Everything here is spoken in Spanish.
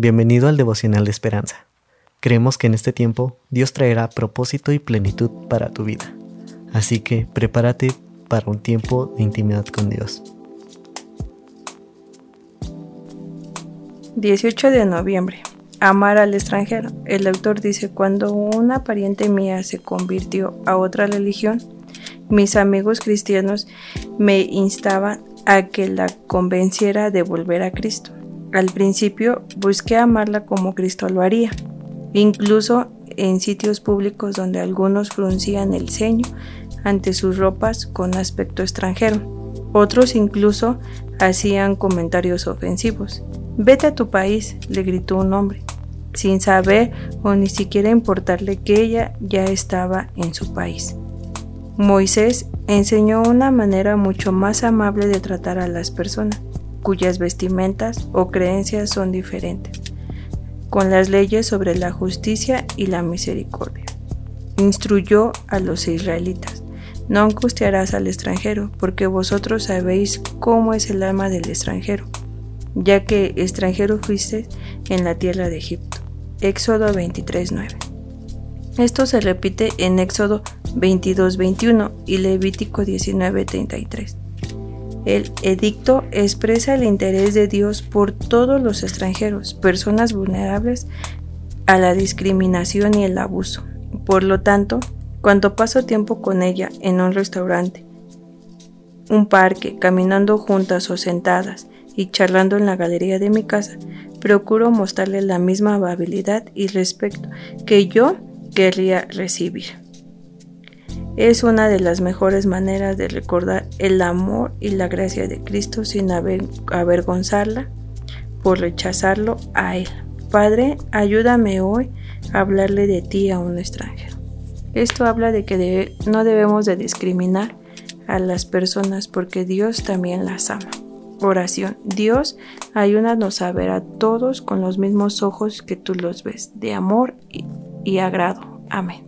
Bienvenido al devocional de esperanza. Creemos que en este tiempo Dios traerá propósito y plenitud para tu vida. Así que prepárate para un tiempo de intimidad con Dios. 18 de noviembre. Amar al extranjero. El autor dice, cuando una pariente mía se convirtió a otra religión, mis amigos cristianos me instaban a que la convenciera de volver a Cristo. Al principio busqué amarla como Cristo lo haría, incluso en sitios públicos donde algunos fruncían el ceño ante sus ropas con aspecto extranjero. Otros incluso hacían comentarios ofensivos. Vete a tu país, le gritó un hombre, sin saber o ni siquiera importarle que ella ya estaba en su país. Moisés enseñó una manera mucho más amable de tratar a las personas cuyas vestimentas o creencias son diferentes, con las leyes sobre la justicia y la misericordia. Instruyó a los israelitas, no angustiarás al extranjero, porque vosotros sabéis cómo es el alma del extranjero, ya que extranjero fuiste en la tierra de Egipto. Éxodo 23:9. Esto se repite en Éxodo 22:21 y Levítico 19:33. El edicto expresa el interés de Dios por todos los extranjeros, personas vulnerables a la discriminación y el abuso. Por lo tanto, cuando paso tiempo con ella en un restaurante, un parque, caminando juntas o sentadas y charlando en la galería de mi casa, procuro mostrarle la misma amabilidad y respeto que yo querría recibir. Es una de las mejores maneras de recordar el amor y la gracia de Cristo sin avergonzarla por rechazarlo a Él. Padre, ayúdame hoy a hablarle de ti a un extranjero. Esto habla de que no debemos de discriminar a las personas porque Dios también las ama. Oración. Dios, ayúdanos a ver a todos con los mismos ojos que tú los ves, de amor y agrado. Amén.